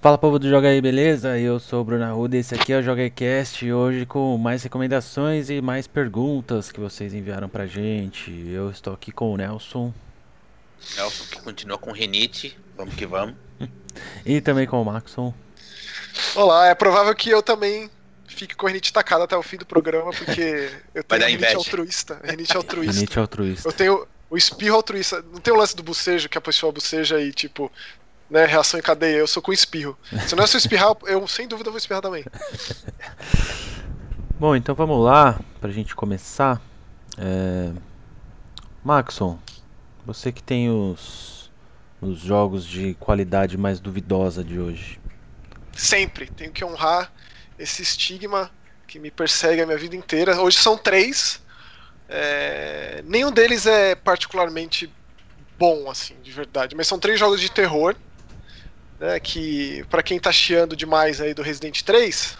Fala povo do Joga aí, beleza? Eu sou o Bruno Arruda e esse aqui é o Joga aí Cast, hoje com mais recomendações e mais perguntas que vocês enviaram pra gente. Eu estou aqui com o Nelson. Nelson que continua com rinite, vamos que vamos. e também com o Maxon. Olá, é provável que eu também fique com a rinite tacada até o fim do programa, porque eu tenho rinite inveja. altruísta. Rinite altruísta. Rinite altruísta. Eu tenho o espirro altruísta. Não tem o lance do bocejo, que a pessoa boceja e, tipo, né, reação em cadeia. Eu sou com espirro. Se não é só espirrar, eu sem dúvida vou espirrar também. Bom, então vamos lá, pra gente começar. É... Maxon, você que tem os, os jogos de qualidade mais duvidosa de hoje. Sempre. Tenho que honrar esse estigma que me persegue a minha vida inteira. Hoje são três. É... Nenhum deles é particularmente bom, assim, de verdade. Mas são três jogos de terror. Né, que para quem tá chiando demais aí do Resident 3,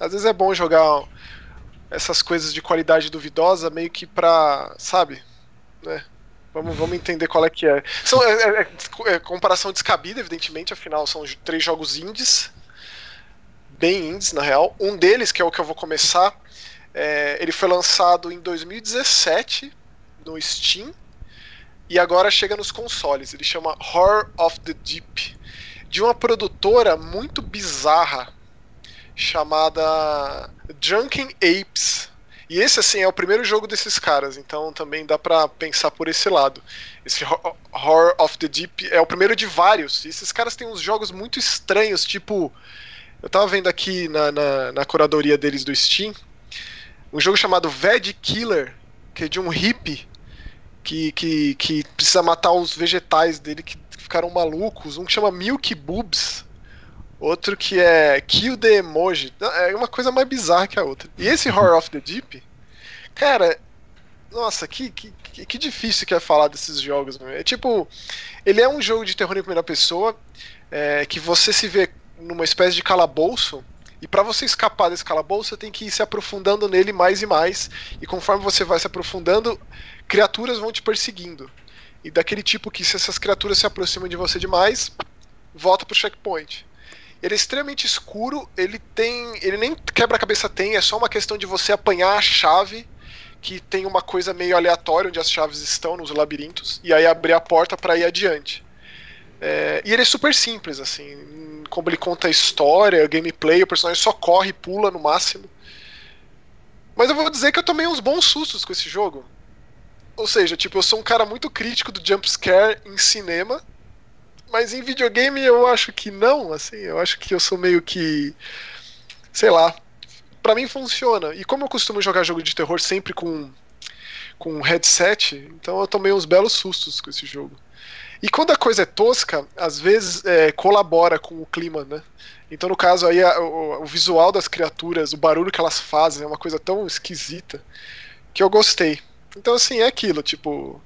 às vezes é bom jogar essas coisas de qualidade duvidosa meio que pra, sabe, né? Vamos, vamos entender qual é que é. São, é, é, é comparação descabida, evidentemente, afinal são três jogos indies, bem indies na real. Um deles, que é o que eu vou começar, é, ele foi lançado em 2017 no Steam e agora chega nos consoles. Ele chama Horror of the Deep de uma produtora muito bizarra chamada Drunken Apes. E esse, assim, é o primeiro jogo desses caras, então também dá pra pensar por esse lado. Esse Horror of the Deep é o primeiro de vários. E esses caras têm uns jogos muito estranhos, tipo. Eu tava vendo aqui na, na, na curadoria deles do Steam um jogo chamado Veg Killer, que é de um hippie que, que, que precisa matar os vegetais dele que ficaram malucos. Um que chama Milk Boobs. Outro que é Kill the Emoji. É uma coisa mais bizarra que a outra. E esse Horror of the Deep, cara, nossa, que, que, que difícil que é falar desses jogos. Meu. É tipo, ele é um jogo de terror em primeira pessoa é, que você se vê numa espécie de calabouço. E para você escapar desse calabouço, você tem que ir se aprofundando nele mais e mais. E conforme você vai se aprofundando, criaturas vão te perseguindo e daquele tipo que se essas criaturas se aproximam de você demais, volta pro checkpoint. Ele é extremamente escuro, ele tem. ele nem quebra-cabeça tem, é só uma questão de você apanhar a chave que tem uma coisa meio aleatória onde as chaves estão nos labirintos e aí abrir a porta para ir adiante. É, e ele é super simples, assim, como ele conta a história, gameplay, o personagem só corre e pula no máximo. Mas eu vou dizer que eu tomei uns bons sustos com esse jogo. Ou seja, tipo, eu sou um cara muito crítico do jump scare em cinema, mas em videogame eu acho que não, assim, eu acho que eu sou meio que sei lá, para mim funciona. E como eu costumo jogar jogo de terror sempre com com headset, então eu tomei uns belos sustos com esse jogo. E quando a coisa é tosca, às vezes é, colabora com o clima, né? Então, no caso aí, a, o, o, visual das criaturas, o barulho que elas fazem é uma coisa tão esquisita que eu gostei. Então, assim, é aquilo, tipo.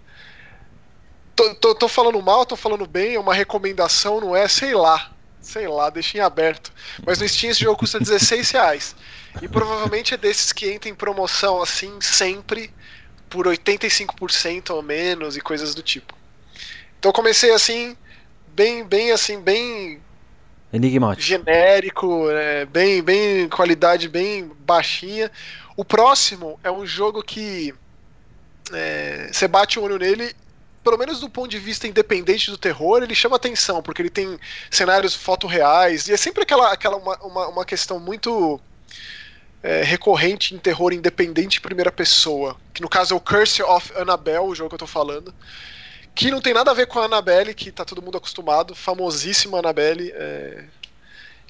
Tô, tô, tô, falando mal, tô falando bem, é uma recomendação, não é? Sei lá. Sei lá, deixa em aberto. Mas no Steam esse jogo custa 16 reais. E provavelmente é desses que entra em promoção assim, sempre, por 85% ou menos e coisas do tipo. Então comecei assim, bem, bem assim, bem. Enigmático. Genérico, é, bem, bem. qualidade bem baixinha. O próximo é um jogo que é, você bate o olho nele, pelo menos do ponto de vista independente do terror, ele chama atenção, porque ele tem cenários fotorreais, e é sempre aquela, aquela uma, uma, uma questão muito é, recorrente em terror independente em primeira pessoa, que no caso é o Curse of Annabelle, o jogo que eu tô falando, que não tem nada a ver com a Annabelle, que tá todo mundo acostumado, famosíssima Annabelle, é...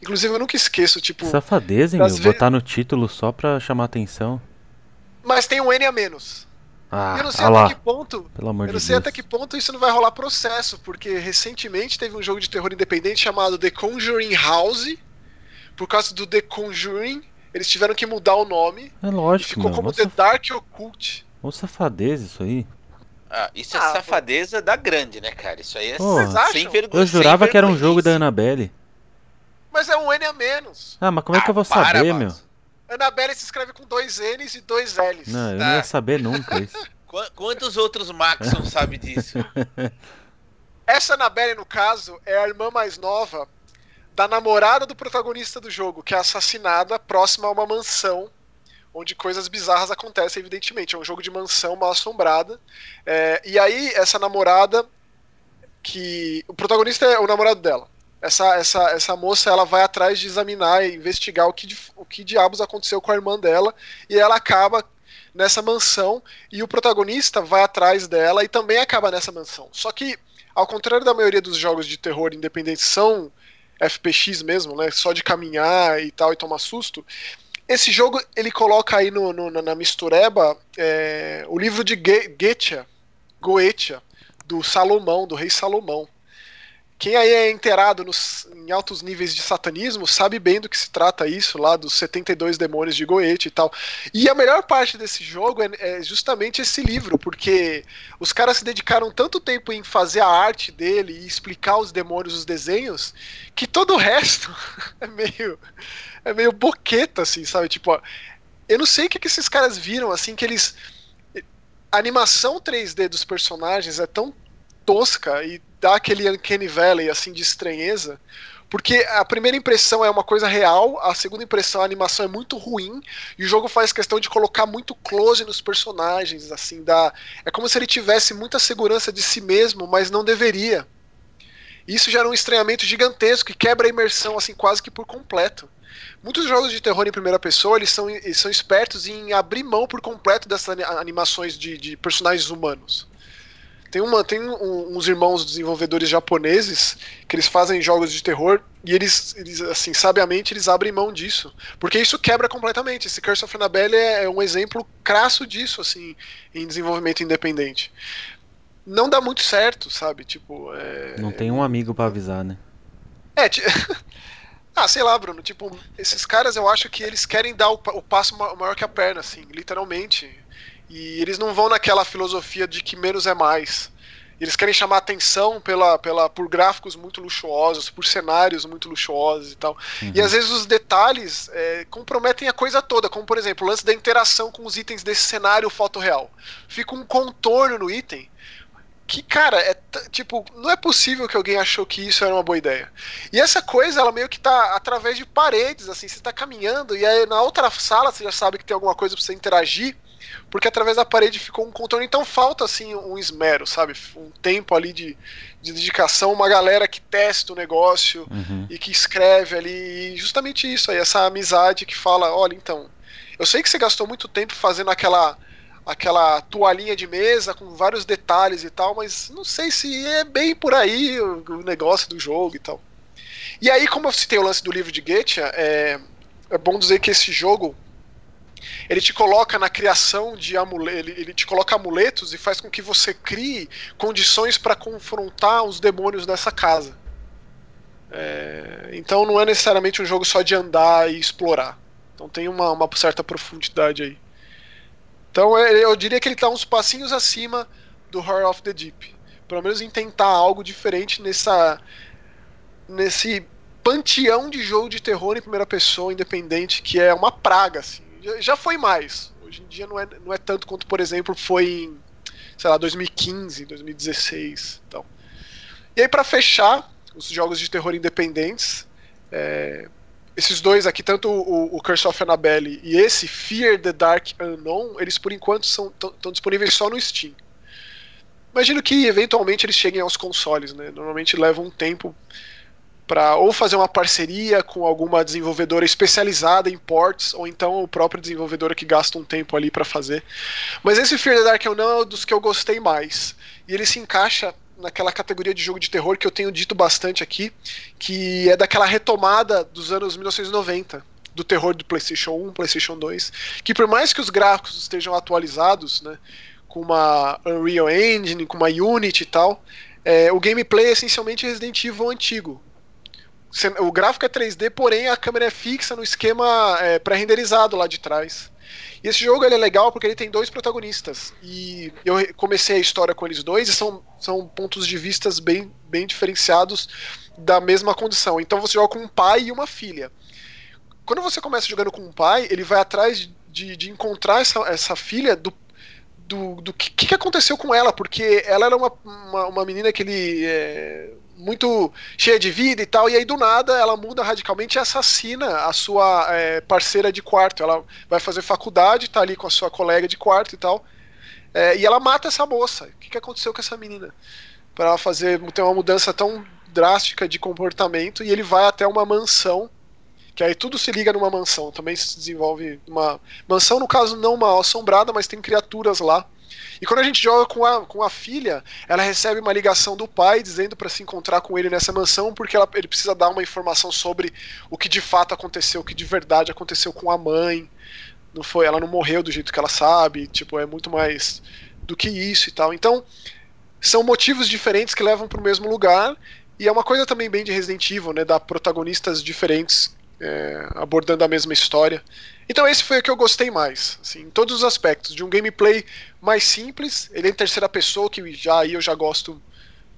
Inclusive eu nunca esqueço, tipo... Safadeza, hein, meu? Botar no título só pra chamar atenção. Mas tem um N a menos. Ah, eu não sei ah até lá. que ponto. Pelo amor eu não de sei Deus. até que ponto isso não vai rolar processo, porque recentemente teve um jogo de terror independente chamado The Conjuring House. Por causa do The Conjuring, eles tiveram que mudar o nome. É E lógico, ficou meu. como The Dark Occult. Ô safadeza isso aí. Ah, isso é Ah, safadeza da grande, né, cara? Isso aí é Porra. Vocês acham? sem vergonha. Eu jurava que era um jogo da. Annabelle. Mas é um N a menos. Ah, mas como é que Ah, eu vou para, saber, Max. meu? Annabelle se escreve com dois N's e dois L's. Não, eu Tá. não ia saber nunca isso. Qu- Quantos outros Maxon sabem disso? Essa Annabelle, no caso, é a irmã mais nova da namorada do protagonista do jogo, que é assassinada próxima a uma mansão onde coisas bizarras acontecem, evidentemente. É um jogo de mansão mal assombrada. É, e aí, essa namorada, que. O protagonista é o namorado dela. Essa, essa, essa moça ela vai atrás de examinar e investigar o que, o que diabos aconteceu com a irmã dela. E ela acaba nessa mansão. E o protagonista vai atrás dela e também acaba nessa mansão. Só que, ao contrário da maioria dos jogos de terror independentes, são FPX mesmo, né? Só de caminhar e tal e tomar susto. Esse jogo ele coloca aí no, no na mistureba é, o livro de Goethe, Goethe, do Salomão, do rei Salomão. Quem aí é inteirado nos, em altos níveis de satanismo sabe bem do que se trata isso, lá dos 72 demônios de Goethe e tal. E a melhor parte desse jogo é, é, justamente esse livro, porque os caras se dedicaram tanto tempo em fazer a arte dele e explicar os demônios, os desenhos, que todo o resto é meio é meio boqueta, assim, sabe? Tipo, eu não sei o que, que esses caras viram, assim, que eles. A animação 3D dos personagens é tão tosca e dá aquele Uncanny Valley, assim, de estranheza. Porque a primeira impressão é uma coisa real, a segunda impressão, a animação é muito ruim, e o jogo faz questão de colocar muito close nos personagens, assim, dá... é como se ele tivesse muita segurança de si mesmo, mas não deveria. Isso gera um estranhamento gigantesco e quebra a imersão, assim, quase que por completo. Muitos jogos de terror em primeira pessoa, eles são, eles são espertos em abrir mão por completo dessas animações de, de personagens humanos. Tem, uma, tem um, uns irmãos desenvolvedores japoneses que eles fazem jogos de terror e eles, eles, assim, sabiamente, eles abrem mão disso. Porque isso quebra completamente. Esse Curse of Annabelle é, é um exemplo crasso disso, assim, em desenvolvimento independente. Não dá muito certo, sabe? Tipo. É... Não tem um amigo para avisar, né? É, Ah, sei lá, Bruno. Tipo, esses caras eu acho que eles querem dar o, o passo maior que a perna, assim, literalmente. E eles não vão naquela filosofia de que menos é mais. Eles querem chamar atenção pela, pela, por gráficos muito luxuosos, por cenários muito luxuosos e tal. Uhum. E às vezes os detalhes é, comprometem a coisa toda, como por exemplo o lance da interação com os itens desse cenário fotorreal. Fica um contorno no item que, cara, é tipo, não é possível que alguém achou que isso era uma boa ideia. E essa coisa, ela meio que tá através de paredes, assim, você tá caminhando e aí na outra sala você já sabe que tem alguma coisa pra você interagir, porque através da parede ficou um contorno, então falta, assim, um esmero, sabe? Um tempo ali de, de dedicação, uma galera que testa o negócio uhum. e que escreve ali, e justamente isso aí, essa amizade que fala, olha, então, eu sei que você gastou muito tempo fazendo aquela aquela toalhinha de mesa com vários detalhes e tal, mas não sei se é bem por aí o, o negócio do jogo e tal. E aí, como eu citei o lance do livro de Goethe, é, é bom dizer que esse jogo ele te coloca na criação de amuletos, ele, ele, te coloca amuletos e faz com que você crie condições para confrontar os demônios dessa casa. É, então não é necessariamente um jogo só de andar e explorar. Então tem uma, uma certa profundidade aí. Então eu diria que ele está uns passinhos acima do Horror of the Deep. Pelo menos em tentar algo diferente nessa nesse panteão de jogo de terror em primeira pessoa independente que é uma praga assim. Já foi mais. Hoje em dia não é, não é tanto quanto, por exemplo, foi em sei lá, 2015, 2016, então. E aí para fechar os jogos de terror independentes, é, esses dois aqui, tanto o, o Curse of Annabelle e esse Fear the Dark Unknown, eles por enquanto estão disponíveis só no Steam. Imagino que eventualmente eles cheguem aos consoles, né? Normalmente leva um tempo para ou fazer uma parceria com alguma desenvolvedora especializada em ports, ou então o próprio desenvolvedor que gasta um tempo ali para fazer. Mas esse Fear the Dark Unknown é um dos que eu gostei mais. E ele se encaixa naquela categoria de jogo de terror que eu tenho dito bastante aqui, que é daquela retomada dos anos 1990 do terror do PlayStation 1, PlayStation 2, que por mais que os gráficos estejam atualizados, né, com uma Unreal Engine, com uma Unity e tal, é, o gameplay é essencialmente Resident Evil antigo. O gráfico é 3D, porém a câmera é fixa no esquema é, pré-renderizado lá de trás. E esse jogo é legal porque ele tem dois protagonistas. E eu comecei a história com eles dois e são, são pontos de vistas bem, bem diferenciados da mesma condição. Então você joga com um pai e uma filha. Quando você começa jogando com um pai, ele vai atrás de, de encontrar essa, essa filha do do, do que, que aconteceu com ela, porque ela era uma, uma, uma menina que ele. É, muito cheia de vida e tal, e aí do nada ela muda radicalmente e assassina a sua é, parceira de quarto. Ela vai fazer faculdade, tá ali com a sua colega de quarto e tal, é, e ela mata essa moça. O que, que aconteceu com essa menina? Para ela fazer ter uma mudança tão drástica de comportamento, e ele vai até uma mansão, que aí tudo se liga numa mansão. Também se desenvolve uma mansão, no caso, não mal assombrada, mas tem criaturas lá e quando a gente joga com a, com a filha, ela recebe uma ligação do pai dizendo para se encontrar com ele nessa mansão, porque ela, ele precisa dar uma informação sobre o que de fato aconteceu, o que de verdade aconteceu com a mãe. Não foi, ela não morreu do jeito que ela sabe, tipo, é muito mais do que isso e tal. Então, são motivos diferentes que levam para o mesmo lugar. E é uma coisa também bem de Resident Evil, né? Dar protagonistas diferentes é, abordando a mesma história. Então esse foi o que eu gostei mais, assim, em todos os aspectos, de um gameplay mais simples, ele é em terceira pessoa, que já aí eu já gosto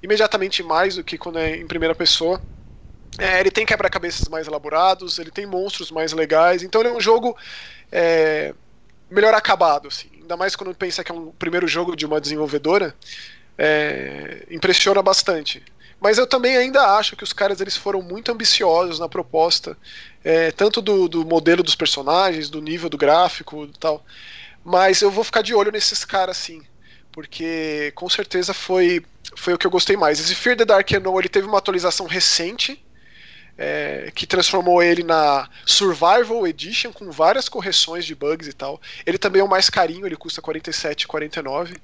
imediatamente mais do que quando é em primeira pessoa. É, ele tem quebra-cabeças mais elaborados, ele tem monstros mais legais, então ele é um jogo é, melhor acabado, assim. Ainda mais quando pensa que é um primeiro jogo de uma desenvolvedora, é, impressiona bastante. Mas eu também ainda acho que os caras eles foram muito ambiciosos na proposta, é, tanto do, do modelo dos personagens, do nível do gráfico e tal. Mas eu vou ficar de olho nesses caras sim, porque com certeza foi, foi o que eu gostei mais. Esse Fear the Dark Unknown ele teve uma atualização recente, é, que transformou ele na Survival Edition com várias correções de bugs e tal. Ele também é o mais carinho, ele custa 47,49.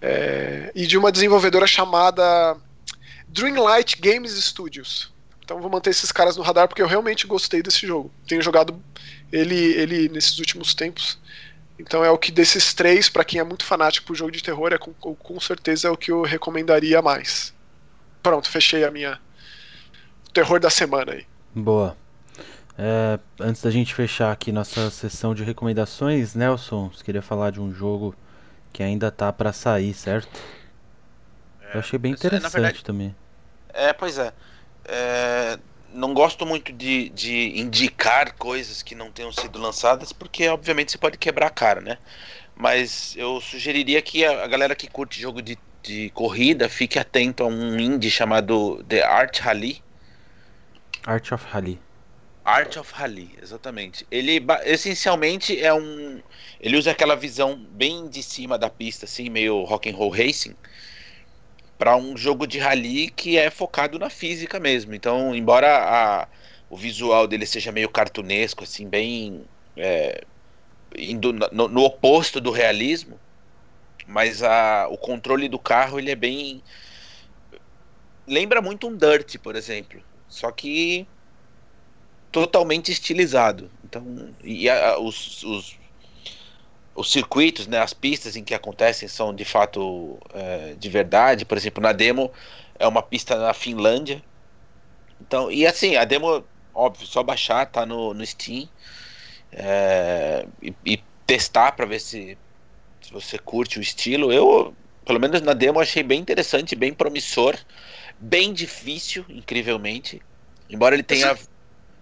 É, e de uma desenvolvedora chamada Dreamlight Games Studios. Então vou manter esses caras no radar porque eu realmente gostei desse jogo. Tenho jogado ele, ele nesses últimos tempos. Então é o que desses três, para quem é muito fanático por jogo de terror, é com, com certeza é o que eu recomendaria mais. Pronto, fechei a minha terror da semana aí. Boa. É, antes da gente fechar aqui nossa sessão de recomendações, Nelson, você queria falar de um jogo que ainda tá para sair, certo? É, eu achei bem interessante verdade, também. É, pois é. é não gosto muito de, de indicar coisas que não tenham sido lançadas, porque obviamente você pode quebrar a cara, né? Mas eu sugeriria que a, a galera que curte jogo de, de corrida fique atento a um indie chamado The Art Rally. Art of Rally. Art of Rally, exatamente. Ele essencialmente é um. Ele usa aquela visão bem de cima da pista, assim, meio rock and roll racing para um jogo de rally que é focado na física mesmo. Então, embora a, o visual dele seja meio cartunesco, assim, bem é, indo no, no, oposto do realismo, mas a, o controle do carro ele é bem lembra muito um Dirt, por exemplo, só que totalmente estilizado. Então, e a, os, os os circuitos, né, as pistas em que acontecem são de fato é, de verdade. Por exemplo, na demo é uma pista na Finlândia. Então, e assim, a demo, óbvio, só baixar, tá no, no Steam é, e, e, testar para ver se, se você curte o estilo. Eu, pelo menos na demo, achei bem interessante, bem promissor, bem difícil, incrivelmente. Embora ele tenha,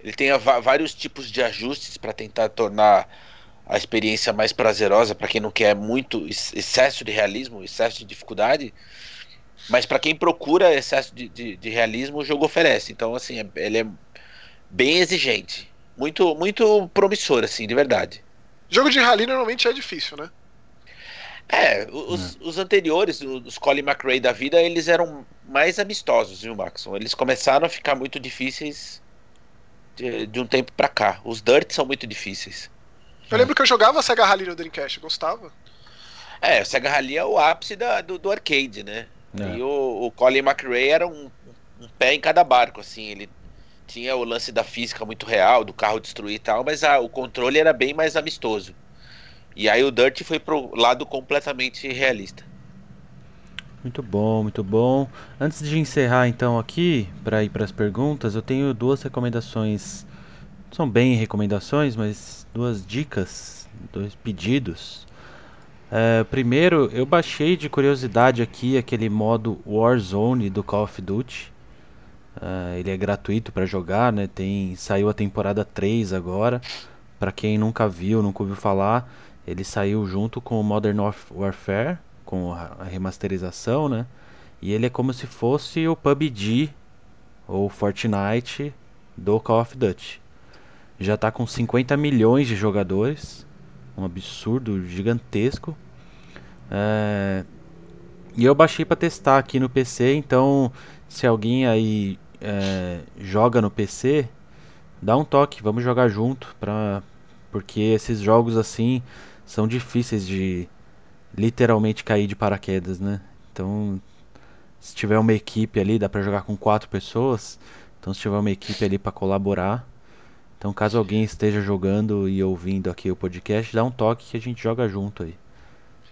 ele tenha vários tipos de ajustes para tentar tornar a experiência mais prazerosa para quem não quer muito excesso de realismo, excesso de dificuldade. Mas para quem procura excesso de, de, de, realismo, o jogo oferece. Então, assim, é, ele é bem exigente. Muito, muito promissor, assim, de verdade. Jogo de rally normalmente é difícil, né? É, os, os anteriores, os Colin McRae da vida, eles eram mais amistosos, viu, Maxon? Eles começaram a ficar muito difíceis de, de um tempo para cá. Os Dirt são muito difíceis. Eu lembro que eu jogava Sega Rally no Dreamcast, gostava. É, o Sega Rally é o ápice da, do, do arcade, né? É. E o, o Colin McRae era um, um, pé em cada barco, assim, ele tinha o lance da física muito real, do carro destruir e tal, mas a, o controle era bem mais amistoso. E aí o Dirt foi pro lado completamente realista. Muito bom, muito bom. Antes de encerrar então aqui, para ir para as perguntas, eu tenho duas recomendações. São bem recomendações, mas duas dicas, dois pedidos. É, primeiro, eu baixei de curiosidade aqui aquele modo Warzone do Call of Duty. É, ele é gratuito para jogar, né? Tem saiu a temporada 3 agora. Para quem nunca viu, nunca ouviu falar, ele saiu junto com o Modern Warfare, com a remasterização, né? E ele é como se fosse o PUBG ou Fortnite do Call of Duty. Já está com 50 milhões de jogadores, um absurdo gigantesco. É... E eu baixei para testar aqui no PC, então se alguém aí é, joga no PC, dá um toque, vamos jogar junto, pra... porque esses jogos assim são difíceis de literalmente cair de paraquedas, né? Então, se tiver uma equipe ali, dá para jogar com quatro pessoas. Então, se tiver uma equipe ali para colaborar, então caso alguém esteja jogando e ouvindo aqui o podcast, dá um toque que a gente joga junto aí.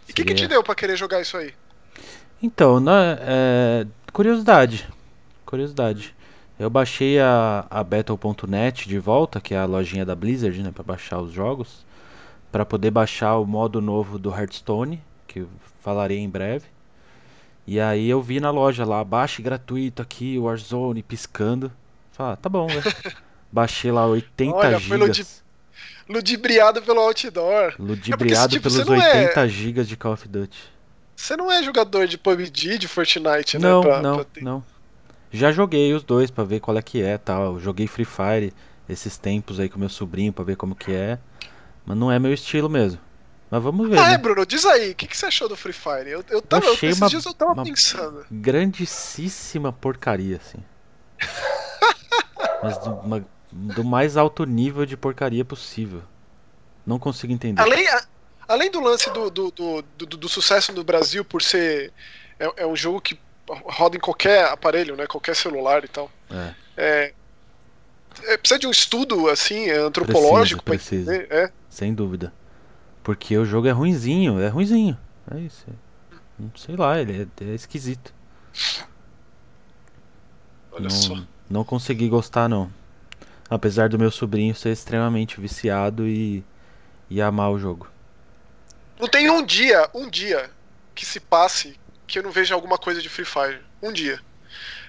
E o que, que te deu para querer jogar isso aí? Então, na, é, curiosidade. Curiosidade. Eu baixei a, a Battle.net de volta, que é a lojinha da Blizzard, né, para baixar os jogos, para poder baixar o modo novo do Hearthstone, que eu falarei em breve. E aí eu vi na loja lá, baixe gratuito aqui, Warzone, piscando. Falei, ah, tá bom, velho. Baixei lá 80 Olha, gigas. Ludibriado pelo outdoor. Ludibriado é porque, tipo, pelos 80 é... gigas de Call of Duty. Você não é jogador de PUBG, de Fortnite, não, né? Pra, não, pra ter... não. Já joguei os dois para ver qual é que é, tal. Joguei Free Fire esses tempos aí com meu sobrinho para ver como que é. Mas não é meu estilo mesmo. Mas vamos ver. Ah, né? é, Bruno, diz aí, o que, que você achou do Free Fire? Eu, eu tava, eu achei esses uma, dias eu tava pensando. Grandíssima porcaria, assim. Mas uma, do, mais alto nível de porcaria possível. Não consigo entender. Além, a, além do lance do, do, do, do, sucesso no Brasil por ser. É, é, um jogo que roda em qualquer aparelho, né? Qualquer celular e tal. É. é, é precisa de um estudo assim, antropológico precisa, precisa. Entender, é. Sem dúvida. Porque o jogo é ruinzinho, é ruinzinho. É isso. Sei lá, ele é, é esquisito. Olha não, só. Não consegui gostar não. Apesar do meu sobrinho ser extremamente viciado e, e amar o jogo. Não tem um dia, um dia que se passe que eu não veja alguma coisa de Free Fire. Um dia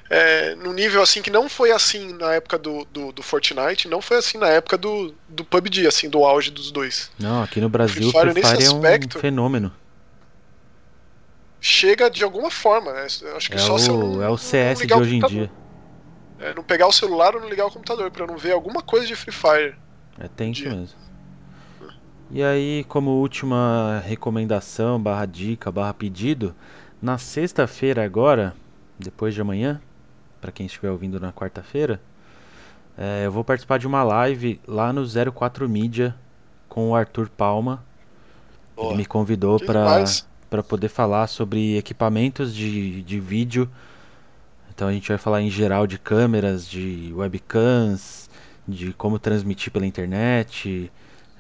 é, num nível assim que não foi assim na época do, do, do, Fortnite, não foi assim na época do, do PUBG, assim, do auge dos dois. Não, aqui no Brasil o Free Fire, Free Fire é aspecto, um fenômeno. Chega de alguma forma, né? Acho que é só o, se não, É o CS de hoje em dia. É, não pegar o celular ou não ligar o computador, para não ver alguma coisa de Free Fire. É tenso mesmo. E aí, como última recomendação, barra dica, barra pedido, na sexta-feira agora, depois de amanhã, para quem estiver ouvindo na quarta-feira, é, eu vou participar de uma live lá no 04 Mídia com o Arthur Palma. Ele me convidou para poder falar sobre equipamentos de, de vídeo. Então a gente vai falar em geral de câmeras, de webcams, de como transmitir pela internet,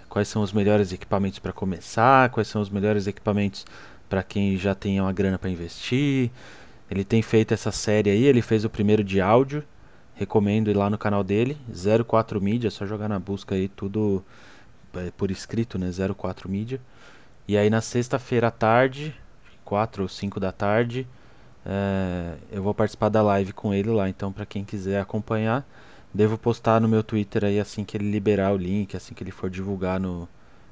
quais são os melhores equipamentos para começar, quais são os melhores equipamentos para quem já tem uma grana para investir. Ele tem feito essa série aí, ele fez o primeiro de áudio. Recomendo ir lá no canal dele, 04 Mídia, é só jogar na busca aí tudo é, por escrito, né? 04 Mídia. E aí na sexta-feira à tarde, 4 ou 5 da tarde, é, eu vou participar da live com ele lá. Então, para quem quiser acompanhar, devo postar no meu Twitter aí assim que ele liberar o link, assim que ele for divulgar no,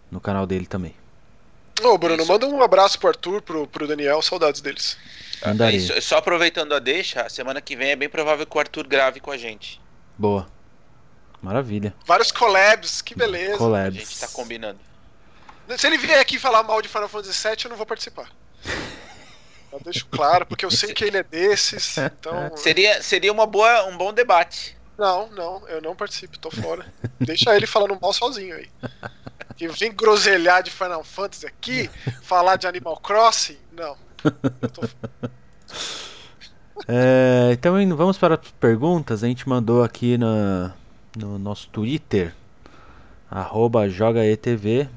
no canal dele também. Ô, Bruno, Isso. manda um abraço pro Arthur, pro, pro Daniel, saudades deles. Andarei. Isso, só aproveitando a deixa, semana que vem é bem provável que o Arthur grave com a gente. Boa. Maravilha. Vários collabs, que beleza. Collabs. A gente tá combinando. Se ele vier aqui falar mal de Final Fantasy VII, eu não vou participar. Eu deixo claro, porque eu sei que ele é desses, então... Seria, seria uma boa, um bom debate. Não, não, eu não participo, tô fora. Deixa ele falando mal sozinho aí. Que vem groselhar de Final Fantasy aqui, falar de Animal Crossing, não. Tô... É, então vamos para as perguntas. A gente mandou aqui na, no nosso Twitter, arroba jogaetv.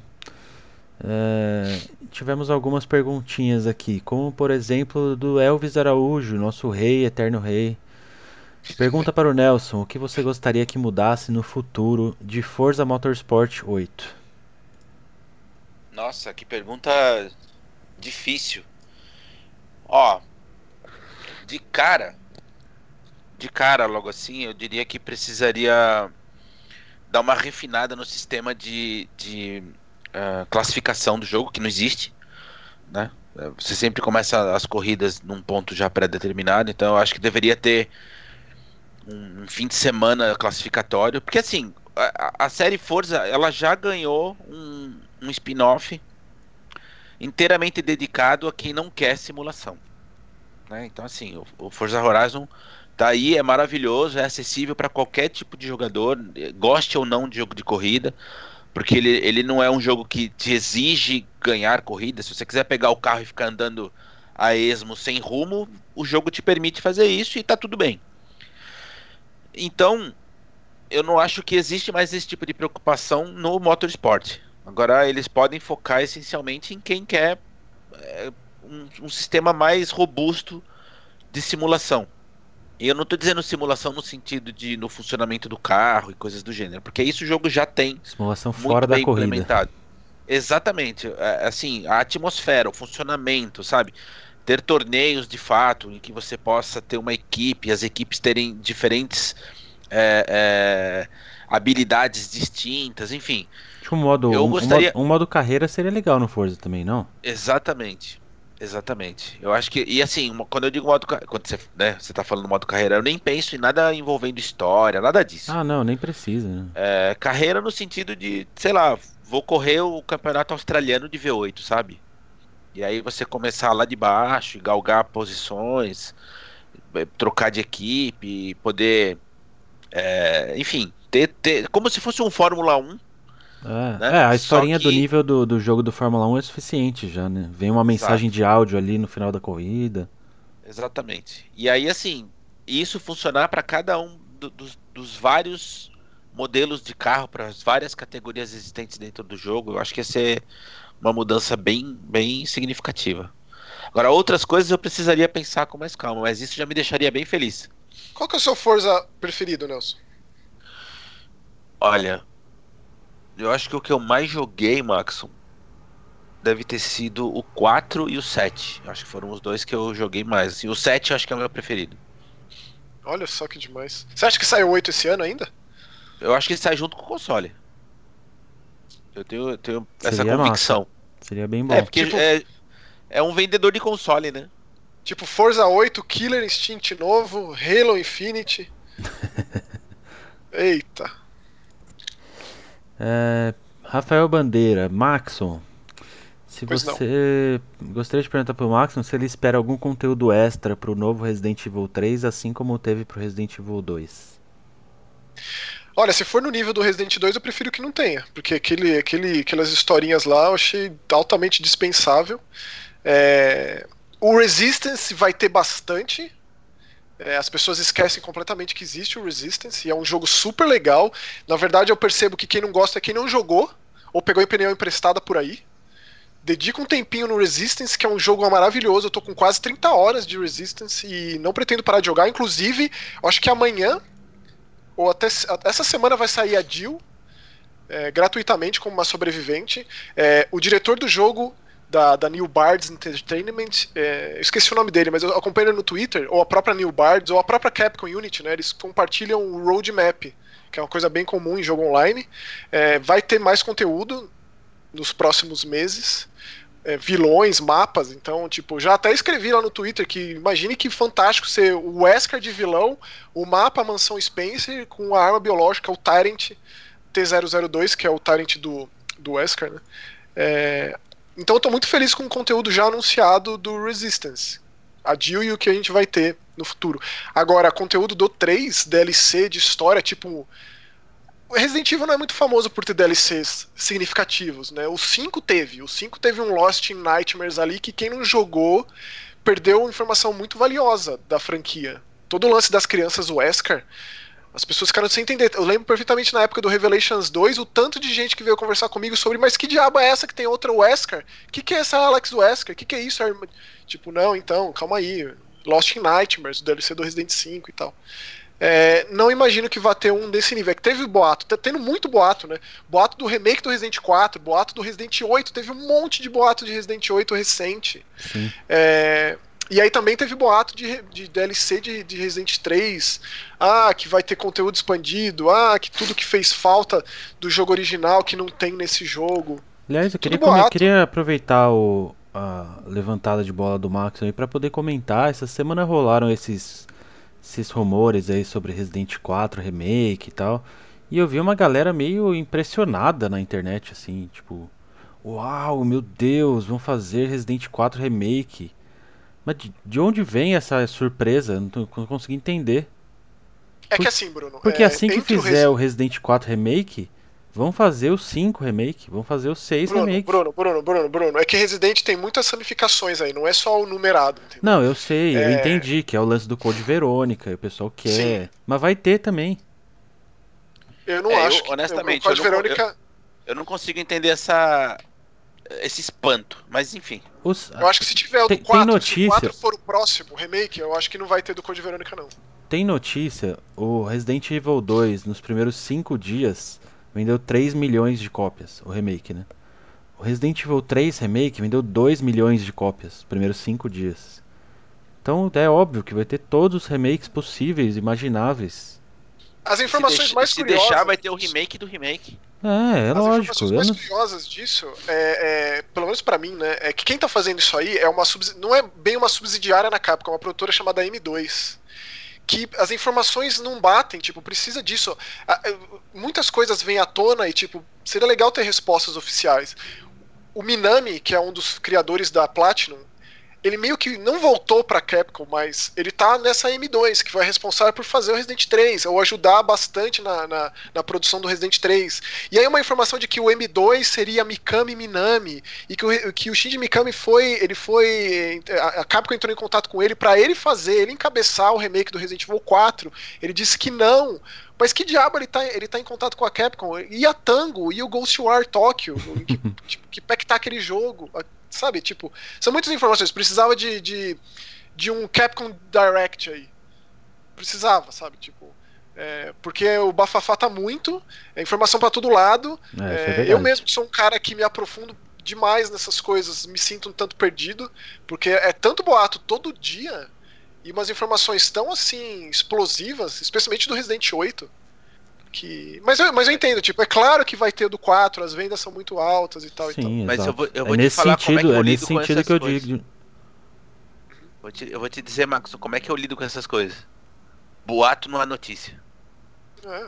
É, tivemos algumas perguntinhas aqui, como por exemplo do Elvis Araújo, nosso rei, eterno rei. Pergunta para o Nelson: o que você gostaria que mudasse no futuro de Forza Motorsport 8? Nossa, que pergunta difícil. Ó, de cara, de cara logo assim, eu diria que precisaria dar uma refinada no sistema de, de uh, classificação do jogo, que não existe, né? É, você sempre começa as corridas num ponto já pré-determinado, então eu acho que deveria ter um, fim de semana classificatório, porque assim, a, a série Forza ela já ganhou um, um spin-off inteiramente dedicado a quem não quer simulação. Né? Então assim, o, o Forza Horizon tá aí, é maravilhoso, é acessível para qualquer tipo de jogador, goste ou não de jogo de corrida. Porque ele, ele não é um jogo que te exige ganhar corrida. Se você quiser pegar o carro e ficar andando a esmo sem rumo, o jogo te permite fazer isso e tá tudo bem. Então, eu não acho que existe mais esse tipo de preocupação no motorsport. Agora, eles podem focar essencialmente em quem quer é, um, um sistema mais robusto de simulação. E eu não estou dizendo simulação no sentido de no funcionamento do carro e coisas do gênero, porque isso o jogo já tem. Simulação fora da corrida. Exatamente. É, assim, a atmosfera, o funcionamento, sabe? Ter torneios de fato em que você possa ter uma equipe, as equipes terem diferentes é, é, habilidades distintas, enfim. Um modo, eu um, gostaria... um modo carreira seria legal no Forza também, não? Exatamente. Exatamente. Eu acho que. E assim, quando eu digo modo. Quando você, né, você tá falando modo carreira, eu nem penso em nada envolvendo história, nada disso. Ah, não, nem precisa. Né? É, carreira no sentido de, sei lá, vou correr o campeonato australiano de V8, sabe? E aí você começar lá de baixo, galgar posições, é, trocar de equipe, poder. É, enfim, ter, ter. Como se fosse um Fórmula 1 é, né? é a historinha que... do nível do, do jogo do Fórmula 1 é suficiente já, né? Vem uma mensagem Exato. de áudio ali no final da corrida. Exatamente. E aí, assim, isso funcionar para cada um do, dos, dos vários modelos de carro, para as várias categorias existentes dentro do jogo, eu acho que ia ser uma mudança bem, bem significativa. Agora, outras coisas eu precisaria pensar com mais calma, mas isso já me deixaria bem feliz. Qual que é o seu Forza preferido, Nelson? Olha, eu acho que o que eu mais joguei, Maxon, deve ter sido o 4 e o 7. Acho que foram os dois que eu joguei mais. Assim, o 7 eu acho que é o meu preferido. Olha só que demais. Você acha que sai o 8 esse ano ainda? Eu acho que ele sai junto com o console. Eu tenho, eu tenho essa convicção. Massa. Seria bem bom. É, porque tipo... é, é um vendedor de console, né? Tipo Forza 8, Killer Instinct novo, Halo Infinite. Eita. É, Rafael Bandeira, Maxon. Se pois você. Não. Gostaria de perguntar pro Maxon se ele espera algum conteúdo extra pro novo Resident Evil 3, assim como teve pro Resident Evil 2. Olha, se for no nível do Resident 2, eu prefiro que não tenha, porque aquele, aquele, aquelas historinhas lá eu achei altamente dispensável. É... O Resistance vai ter bastante, é, as pessoas esquecem completamente que existe o Resistance e é um jogo super legal. Na verdade, eu percebo que quem não gosta é quem não jogou ou pegou opinião emprestada por aí. Dedica um tempinho no Resistance, que é um jogo maravilhoso. Eu tô com quase 30 horas de Resistance e não pretendo parar de jogar. Inclusive, acho que amanhã, ou até essa semana, vai sair a Jill é, gratuitamente como uma sobrevivente. É, o diretor do jogo da, da New Bards Entertainment, é, esqueci o nome dele, mas eu acompanho ele no Twitter, ou a própria New Bards, ou a própria Capcom Unity, né? Eles compartilham o roadmap, que é uma coisa bem comum em jogo online. É, vai ter mais conteúdo nos próximos meses. É, vilões, mapas, então, tipo, já até escrevi lá no Twitter que imagine que fantástico ser o Wesker de vilão, o mapa Mansão Spencer com a arma biológica, o Tyrant T002, que é o Tyrant do, do Wesker, né? É, então eu tô muito feliz com o conteúdo já anunciado do Resistance. A Jill e o que a gente vai ter no futuro. Agora, conteúdo do 3, DLC de história, tipo. O Resident Evil não é muito famoso por ter DLCs significativos, né? O 5 teve. O 5 teve um Lost in Nightmares ali que quem não jogou perdeu informação muito valiosa da franquia. Todo o lance das crianças Wesker as pessoas ficaram sem entender. Eu lembro perfeitamente na época do Revelations 2 o tanto de gente que veio conversar comigo sobre, mas que diabo é essa que tem outra Wesker? O que, que é essa Alex Wesker? O que, que é isso? Tipo, não, então, calma aí. Lost in Nightmares, DLC do Resident 5 e tal. É, não imagino que vá ter um desse nível. É que teve boato, tá tendo muito boato, né? Boato do remake do Resident 4, boato do Resident 8, teve um monte de boato de Resident 8 recente. É, e aí também teve boato de, de DLC de, de, Resident 3. Ah, que vai ter conteúdo expandido. Ah, que tudo que fez falta do jogo original que não tem nesse jogo. Aliás, eu queria, eu queria aproveitar o, a levantada de bola do Max aí para poder comentar. Essa semana rolaram esses esses rumores aí sobre Resident 4 remake e tal. E eu vi uma galera meio impressionada na internet assim, tipo, uau, meu Deus, vão fazer Resident 4 remake. Mas de, de onde vem essa surpresa? Não, tô, não consegui entender. É que assim, Bruno. Porque é, assim que entre o fizer Resi- o Resident 4 remake, vão fazer o 5 remake, vão fazer o 6 Bruno, remake. Bruno, Bruno, Bruno, Bruno, é que Resident tem muitas ramificações aí, não é só o numerado, entendeu? Não, eu sei, eu É. entendi que é o lance do Code Verônica, e o pessoal quer. Sim. Mas vai ter também. Eu não É, eu, acho que honestamente, o Code eu não- Verônica, Eu não consigo entender essa. Esse espanto. Mas enfim. Os- eu, acho que se tiver o Tem- do tem 4, se notícia. o 4 for o próximo, o remake, eu acho que não vai ter do Code Verônica não. Tem notícia, o Resident Evil 2, nos primeiros 5 dias, vendeu 3 milhões de cópias, o remake, né? O Resident Evil 3 Remake vendeu 2 milhões de cópias nos primeiros 5 dias. Então é óbvio que vai ter todos os remakes possíveis, imagináveis. As Se, informações deixa- mais se curiosas. deixar, vai ter o disso- remake do remake. É, é As lógico. informações eu mais não- curiosas disso, é, é, pelo menos pra mim, né, é que quem tá fazendo isso aí é uma não é bem uma subsidiária na Capcom, é uma produtora chamada M2. Que as informações não batem, tipo, precisa disso. Eh, Muitas coisas vêm à tona e, tipo, seria legal ter respostas oficiais. O Minami, que é um dos criadores da Platinum, ele meio que não voltou pra Capcom, mas ele tá nessa M2, que foi responsável por fazer o Resident 3, ou ajudar bastante na, na, na produção do Resident 3. E aí uma informação de que o M2 seria Mikami Minami, e que o, que o Shinji Mikami foi, ele foi, a Capcom entrou em contato com ele pra ele fazer, ele encabeçar o remake do Resident Evil 4. Ele disse que não, mas que diabo ele tá, ele tá em contato com a Capcom? E a Tango, e o Ghostwire Tokyo, que, que pé que tá aquele jogo, sabe? Tipo, são muitas informações, precisava de, de, de um Capcom Direct aí. Precisava, sabe? Tipo, é, porque o bafafá tá muito, é informação pra todo lado. É, é É, eu mesmo sou um cara que me aprofundo demais nessas coisas, me sinto um tanto perdido, porque é tanto boato todo dia e umas informações tão assim explosivas, especialmente do Resident 8. Que... Mas, eu, mas eu entendo, tipo, é claro que vai ter o do 4, as vendas são muito altas e tal e tal. Sim, Mas eu vou- eu é vou te nesse falar como é sentido, que eu é lido nesse com sentido essas que eu coisas. digo. Vou te- eu vou te dizer, Marcos, como é que eu lido com essas coisas. Boato não é notícia. É.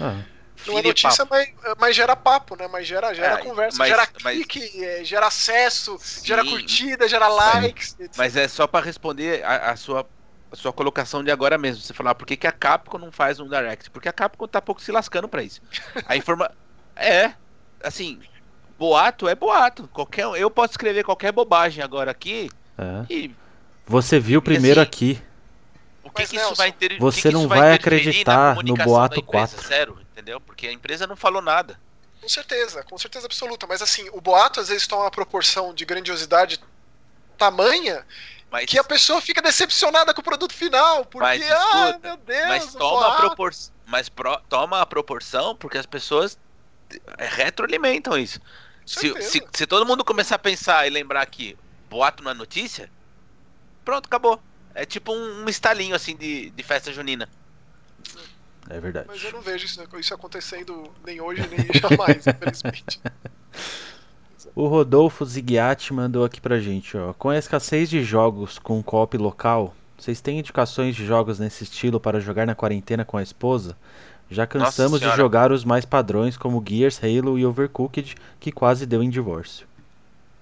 Ah, Não é notícia, mas, mas gera papo, né? Mas gera, gera É, conversa, mas- gera mas- clique, é, gera acesso, gera Sim, curtida, gera likes. etc. Mas é só pra responder a, a sua, a sua colocação de agora mesmo. Você falar por que, que a Capcom não faz um Direct? Porque a Capcom tá pouco se lascando pra isso. A informa... É, assim, boato é boato. Qualquer, eu posso escrever qualquer bobagem agora aqui é. e Você viu primeiro assim, aqui. o que, que isso vai ter você que que não vai acreditar no boato empresa? 4. Zero, entendeu? Porque a empresa não falou nada. Com certeza, com certeza absoluta. Mas assim, o boato às vezes toma uma proporção de grandiosidade tamanha Mas, que a pessoa fica decepcionada com o produto final. Porque, Mas ah, escuta, meu Deus, mas toma a proporção. Mas pro- toma a proporção porque as pessoas é, retroalimentam isso. Se, se, se todo mundo começar a pensar e lembrar que boato não é notícia, pronto, acabou. É tipo um, um estalinho assim de, de festa junina. É verdade. Mas eu não vejo isso, isso acontecendo nem hoje, nem jamais, infelizmente. O Rodolfo Zighiati mandou aqui pra gente, ó. Com a escassez de jogos com co-op local, vocês têm indicações de jogos nesse estilo para jogar na quarentena com a esposa? Já cansamos de jogar os mais padrões como Gears, Halo e Overcooked, que quase deu em divórcio.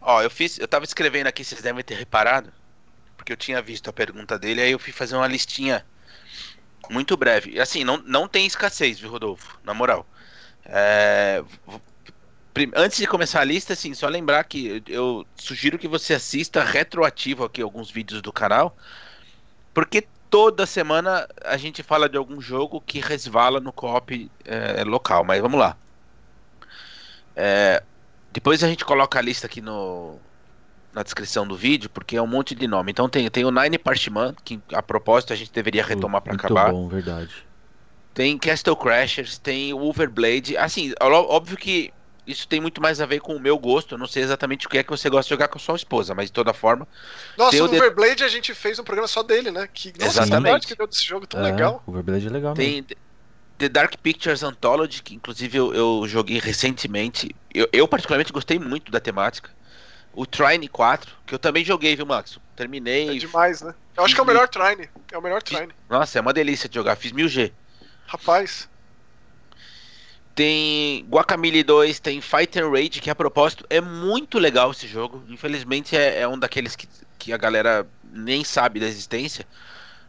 Ó, eu fiz, eu tava escrevendo aqui, vocês devem ter reparado, porque eu tinha visto a pergunta dele, aí eu fui fazer uma listinha muito breve. E assim, não, não tem escassez, viu, Rodolfo? Na moral. É, Antes de começar a lista, assim, só lembrar que eu sugiro que você assista retroativo aqui alguns vídeos do canal, porque toda semana a gente fala de algum jogo que resvala no co-op é, local. Mas vamos lá. É, depois a gente coloca a lista aqui no, na descrição do vídeo, porque é um monte de nome. Então tem, tem o Nine Parchman, que a propósito a gente deveria retomar para Muito acabar. bom, verdade. Tem Castle Crashers, tem Overblade. Assim, óbvio que isso tem muito mais a ver com o meu gosto. Eu não sei exatamente o que é que você gosta de jogar com a sua esposa, mas de toda forma. Nossa, o o de- Overblade a gente fez um programa só dele, né? Que, nossa, Exatamente. que deu desse jogo tão é, legal. O Overblade é legal mesmo. Tem The Dark Pictures Anthology, que inclusive eu, eu joguei recentemente. Eu, eu particularmente gostei muito da temática. O Trine 4, que eu também joguei, viu, Max? Terminei. É demais, né? Eu acho que é o melhor Trine. É o melhor Trine. Nossa, é uma delícia de jogar. Fiz 1000G. Rapaz. Tem Guacamole 2, tem Fighter Rage, que a propósito é muito legal esse jogo. Infelizmente é, é um daqueles que, que a galera nem sabe da existência.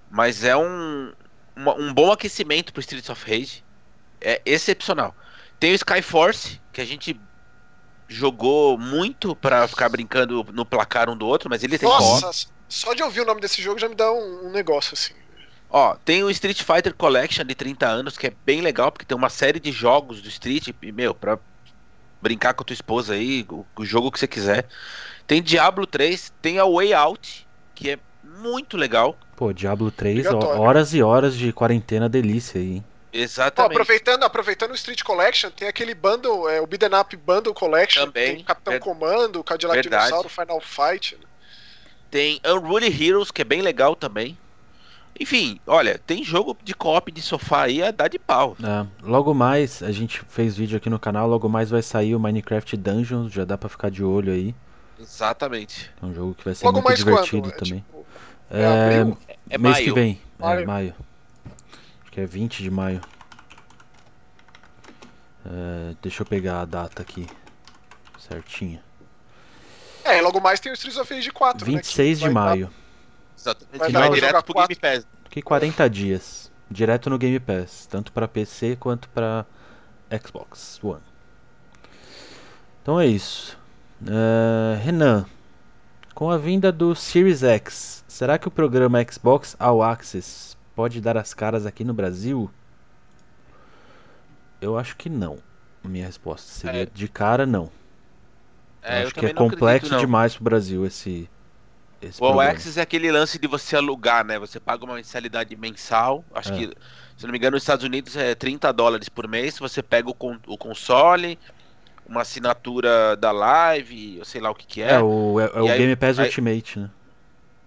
Mas é um, uma, um bom aquecimento pro Streets of Rage. É excepcional. Tem o Skyforce, que a gente jogou muito pra ficar brincando no placar um do outro, mas ele tem Nossa, só de ouvir o nome desse jogo já me dá um, um negócio assim. Ó, tem o Street Fighter Collection de 30 anos, que é bem legal, porque tem uma série de jogos do Street, e, meu, pra brincar com a tua esposa aí, o, o jogo que você quiser. Tem Diablo 3, tem a Way Out, que é muito legal. Pô, Diablo 3, ó, horas e horas de quarentena delícia aí, hein? Ó, Exatamente. aproveitando, aproveitando o Street Collection, tem aquele bundle, é, o Beaten Up Bundle Collection, Também, tem Capitão ver- Comando, Cadillac verdade. Dinossauro, Final Fight. né? Tem Unruly Heroes, que é bem legal também. Enfim, olha, tem jogo de co-op de sofá aí a dar de pau. É, logo mais, a gente fez vídeo aqui no canal, logo mais vai sair o Minecraft Dungeons, já dá pra ficar de olho aí. Exatamente. É um jogo que vai ser Logo muito mais divertido quando? É, também. tipo, É, é? É mês maio. que vem. É, Maio. maio. Acho que é 20 de maio. É, deixa eu pegar a data aqui. Certinha. É, logo mais tem o Streets of Rage 4, né? 26 que de vai dar- maio. Exatamente. Vai Vai, dar pra direto pro quatro. Game Pass. Que 40 dias. Direto no Game Pass. Tanto pra PC quanto pra Xbox One. Então é isso. É, Renan. Com a vinda do Series X, será que o programa Xbox All Access pode dar as caras aqui no Brasil? Eu acho que não. Minha resposta seria É. de cara não. É, eu eu acho que é complexo acredito, demais pro Brasil esse, esse O All. Access é aquele lance de você alugar, né? Você paga uma mensalidade mensal. Acho É. que, se não me engano, nos Estados Unidos é 30 dólares por mês. Você pega o, con- o console, uma assinatura da live, eu sei lá o que que é. É, o, é, é o aí- Game Pass aí- Ultimate, né?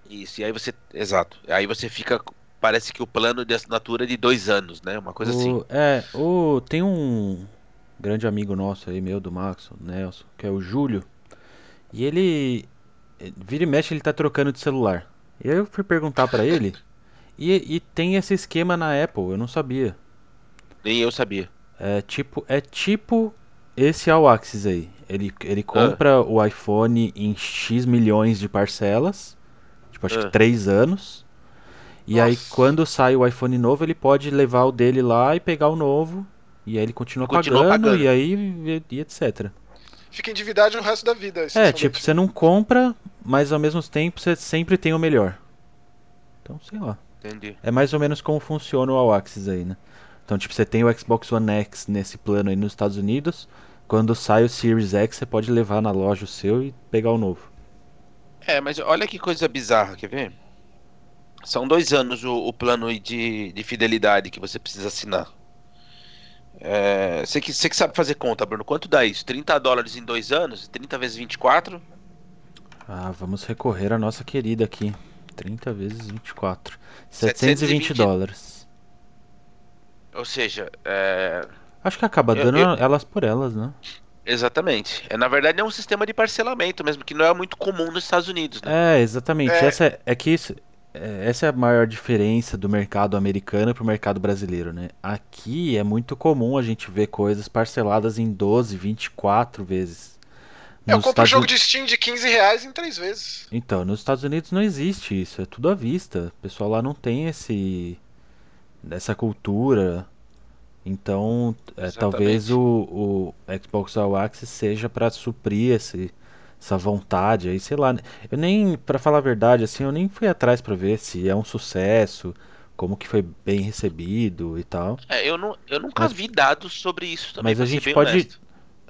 Isso, e aí você. Exato. Aí você fica. Parece que o plano de assinatura é de dois anos, né? Uma coisa assim. O- É, o, tem um grande amigo nosso aí, meu, do Max, o Nelson, que é o Júlio. E ele. Vira e mexe, ele tá trocando de celular. E aí eu fui perguntar pra ele. E, e tem esse esquema na Apple, eu não sabia. Nem eu sabia. É tipo, é tipo esse All Access aí. Ele, ele compra o iPhone em X milhões de parcelas. Tipo, acho Ah. que 3 anos. E aí, Nossa. quando sai o iPhone novo, ele pode levar o dele lá e pegar o novo. E aí ele continua, continua pagando, pagando. e aí e, e etc. Fica endividado o resto da vida. É, tipo, você não compra, mas ao mesmo tempo você sempre tem o melhor. Então, sei lá. Entendi. É mais ou menos como funciona o All Access aí, né? Então, tipo, você tem o Xbox One X nesse plano aí nos Estados Unidos. Quando sai o Series X, você pode levar na loja o seu e pegar o novo. É, mas olha que coisa bizarra, quer ver? São dois anos o, o plano de, de fidelidade que você precisa assinar. É, você, que, você que sabe fazer conta, Bruno, quanto dá isso? 30 dólares em dois anos? 30 vezes 24? Ah, vamos recorrer à nossa querida aqui. 30 vezes 24. 720 720 dólares. Ou seja, é, Acho que acaba Eu- dando eu- elas por elas, né? exatamente. É, na verdade é um sistema de parcelamento mesmo, que não é muito comum nos Estados Unidos, né? É, exatamente. É. Essa é, é que isso, é, essa é a maior diferença do mercado americano pro mercado brasileiro, né? Aqui é muito comum a gente ver coisas parceladas em 12, 24 vezes. É, eu Nos compro um Estados jogo de Steam de 15 reais em três vezes. Então, nos Estados Unidos não existe isso, é tudo à vista. O pessoal lá não tem esse essa cultura. Então, é, talvez o, o Xbox All Access seja para suprir esse, essa vontade aí, sei lá. Eu nem, para falar a verdade, assim, eu nem fui atrás para ver se é um sucesso, como que foi bem recebido e tal. É, eu, não, eu nunca Mas- vi dados sobre isso também. Mas a gente pode- honesto.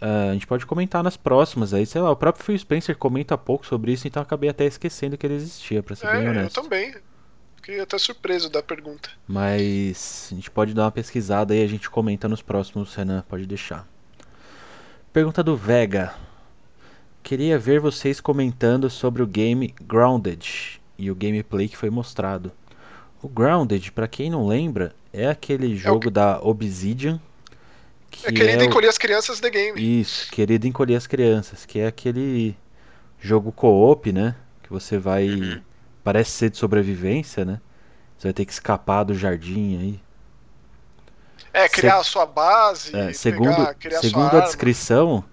É, a gente pode comentar nas próximas aí, sei lá, o próprio Phil Spencer comenta pouco sobre isso, então eu acabei até esquecendo que ele existia, pra ser bem É, eu honesto. também. Fiquei até surpreso da pergunta. Mas a gente pode dar uma pesquisada aí, a gente comenta nos próximos, Renan, pode deixar. Pergunta do Vega. Queria ver vocês comentando sobre o game Grounded e o gameplay que foi mostrado. O Grounded, pra quem não lembra, é aquele jogo da Obsidian que É querido é o- encolher as crianças The Game. Isso, querido encolher as crianças, que é aquele jogo co-op, né? Que você vai. Uhum. Parece ser de sobrevivência, né? Você vai ter que escapar do jardim aí. É, criar Se- a sua base, É, pegar, segundo criar segundo sua a arma. descrição,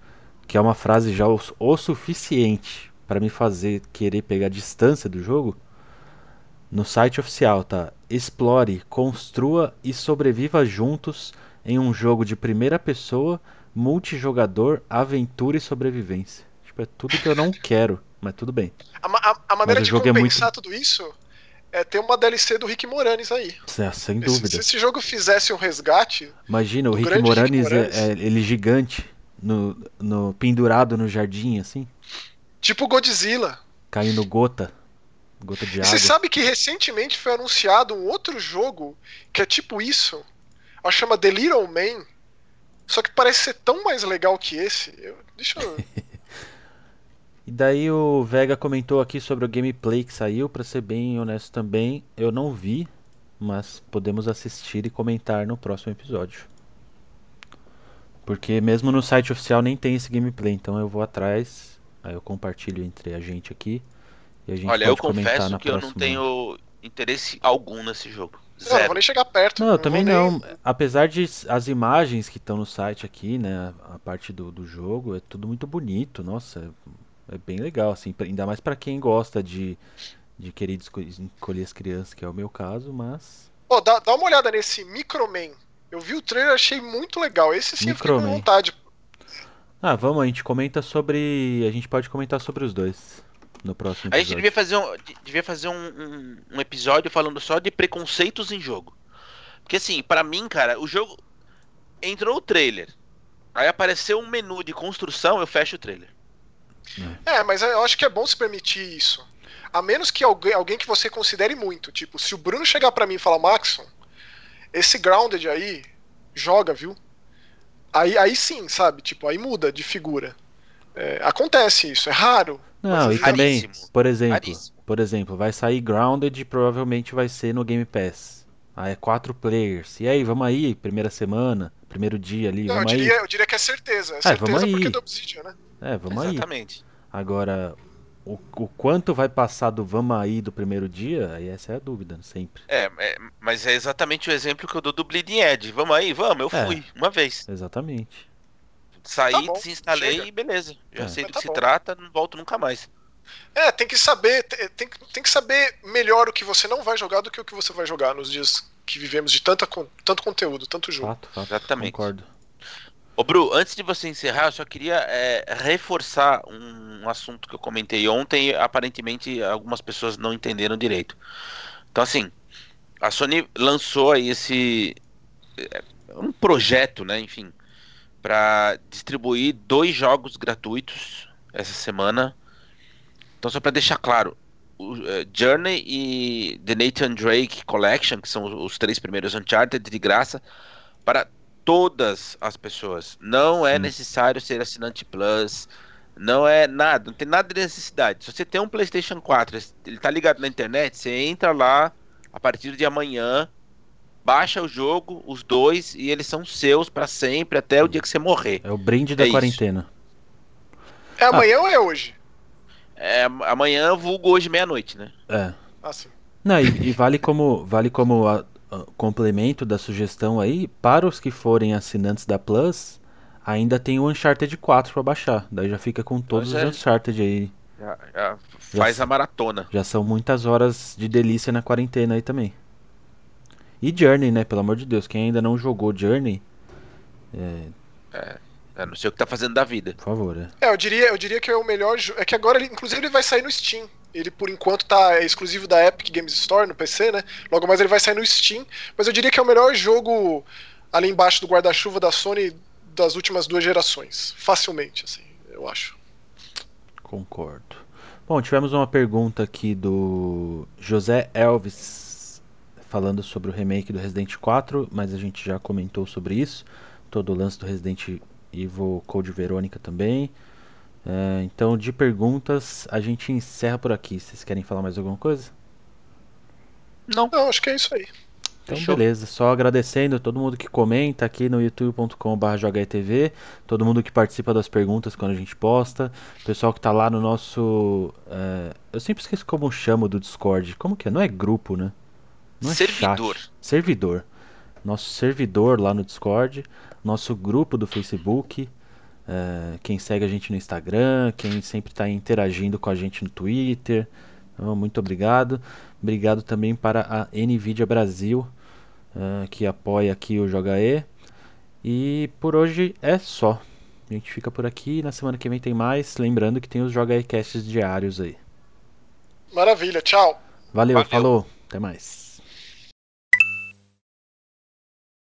que é uma frase já o, o suficiente para me fazer querer pegar distância do jogo, no site oficial tá: explore, construa e sobreviva juntos em um jogo de primeira pessoa, multijogador, aventura e sobrevivência. Tipo, é tudo que eu não quero, mas tudo bem. A, a- a maneira de jogo é muito- compensar tudo isso é ter uma DLC do Rick Moranis aí. É, sem dúvida. se esse jogo fizesse um resgate, Imagina o Rick grande Rick Moranis, é- Moranis. é- ele gigante, no, no pendurado no jardim, assim, tipo Godzilla. caindo gota, gota de água. você sabe que recentemente foi anunciado um outro jogo que é tipo isso? Ela chama The Little Man. Só que parece ser tão mais legal que esse. Eu- deixa eu. E daí o Vega comentou aqui sobre o gameplay que saiu, pra ser bem honesto também, eu não vi, mas podemos assistir e comentar no próximo episódio. Porque mesmo no site oficial nem tem esse gameplay, então eu vou atrás, aí eu compartilho entre a gente aqui e a gente Olha, pode eu confesso que eu não tenho interesse algum nesse jogo. Não, não Zero. vou nem chegar perto. Não, eu também vou nem- não. Apesar de as imagens que estão no site aqui, né, a parte do, do jogo, é tudo muito bonito. Nossa, é, é bem legal, assim, ainda mais pra quem gosta de, de querer esco- escolher as crianças, que é o meu caso, mas Pô, dá, dá uma olhada nesse Microman. Eu vi o trailer achei muito legal. Esse sim eu fiquei com vontade. ah, vamos, a gente comenta sobre, a gente pode comentar sobre os dois no próximo A gente episódio. devia fazer, um, de- devia fazer um, um- um episódio falando só de preconceitos em jogo. Porque assim, pra mim, cara, o jogo. Entrou o trailer. Aí apareceu um menu de construção, eu fecho o trailer. É, mas eu acho que é bom se permitir isso. A menos que alguém, alguém que você considere muito. Tipo, se o Bruno chegar pra mim e falar, Maxon, esse Grounded aí, joga, viu? Aí, aí sim, sabe? Tipo, aí muda de figura. É, acontece isso, é raro. Não, e também, raríssimo. por exemplo, Raríssimo. por exemplo, vai sair Grounded e provavelmente vai ser no Game Pass. Aí é quatro players. E aí, vamos aí, primeira semana, primeiro dia ali, Não, eu vamos aí. diria, eu diria que é certeza. É certeza vamos aí. porque é do Obsidian, né? É, vamos aí. Exatamente. Agora, o, o quanto vai passar do vamos aí do primeiro dia, aí essa é a dúvida, sempre. É, é, mas é exatamente o exemplo que eu dou do Bleeding Edge. Vamos aí, vamos, eu É. fui, uma vez. Exatamente. Saí, Tá bom, desinstalei chega. e beleza. Já É. sei do que tá se bom. trata, não volto nunca mais. É, tem que saber, te- tem, que- tem que saber melhor o que você não vai jogar do que o que você vai jogar nos dias que vivemos de tanta, tanto conteúdo, tanto jogo. Fato, fato. Exatamente. Concordo. Ô, Bru, antes de você encerrar, eu só queria é, reforçar um assunto que eu comentei ontem e aparentemente algumas pessoas não entenderam direito. Então, assim, a Sony lançou aí esse. é, um projeto, né, enfim, para distribuir dois jogos gratuitos essa semana. Então, só para deixar claro, o, é, Journey e The Nathan Drake Collection, que são os, três primeiros Uncharted de graça, para todas as pessoas. Não é Sim. necessário ser assinante Plus. Não é nada, não tem nada de necessidade. Se você tem um PlayStation 4, ele tá ligado na internet, você entra lá a partir de amanhã, baixa o jogo, os dois, e eles são seus para sempre, até o dia que você morrer. É o brinde da É isso. quarentena. É amanhã ou é hoje? É, amanhã, vulgo hoje meia-noite, né? É. Ah, sim. Não, e, e vale como, vale como a- a- complemento da sugestão aí, para os que forem assinantes da Plus, ainda tem o Uncharted 4 pra baixar. Daí já fica com todos é. os Uncharted aí. Já, já faz sei. a maratona. Já são muitas horas de delícia na quarentena aí também. E Journey, né? Pelo amor de Deus, quem ainda não jogou Journey, Eu não sei o que tá fazendo da vida. por favor, é. É, eu diria, eu diria que é o melhor jogo. É que agora, ele, inclusive, ele vai sair no Steam. Ele, por enquanto, tá é exclusivo da Epic Games Store no PC, né? Logo mais ele vai sair no Steam. Mas eu diria que é o melhor jogo ali embaixo do guarda-chuva da Sony das últimas duas gerações. Facilmente, assim, eu acho. Concordo. Bom, tivemos uma pergunta aqui do José Elvis falando sobre o remake do Resident 4, mas a gente já comentou sobre isso. Todo o lance do Resident Evil Code Verônica também. É, então, de perguntas, a gente encerra por aqui. Vocês querem falar mais alguma coisa? Não. Não, acho que é isso aí. Então, Fechou? beleza. Só agradecendo todo mundo que comenta aqui no youtube.com.br todo mundo que participa das perguntas quando a gente posta, pessoal que tá lá no nosso. É... eu sempre esqueço como chamo do Discord. Como que é? Não é grupo, né? Não é servidor. Chat. Servidor. Nosso servidor lá no Discord, nosso grupo do Facebook. É... quem segue a gente no Instagram, quem sempre está interagindo com a gente no Twitter. Então, muito obrigado. Obrigado também para a Nvidia Brasil uh, que apoia aqui o Joga E. E por hoje é só. A gente fica por aqui. Na semana que vem tem mais. Lembrando que tem os Joga E Casts diários aí. Maravilha, tchau. Valeu, Valeu. falou. Até mais.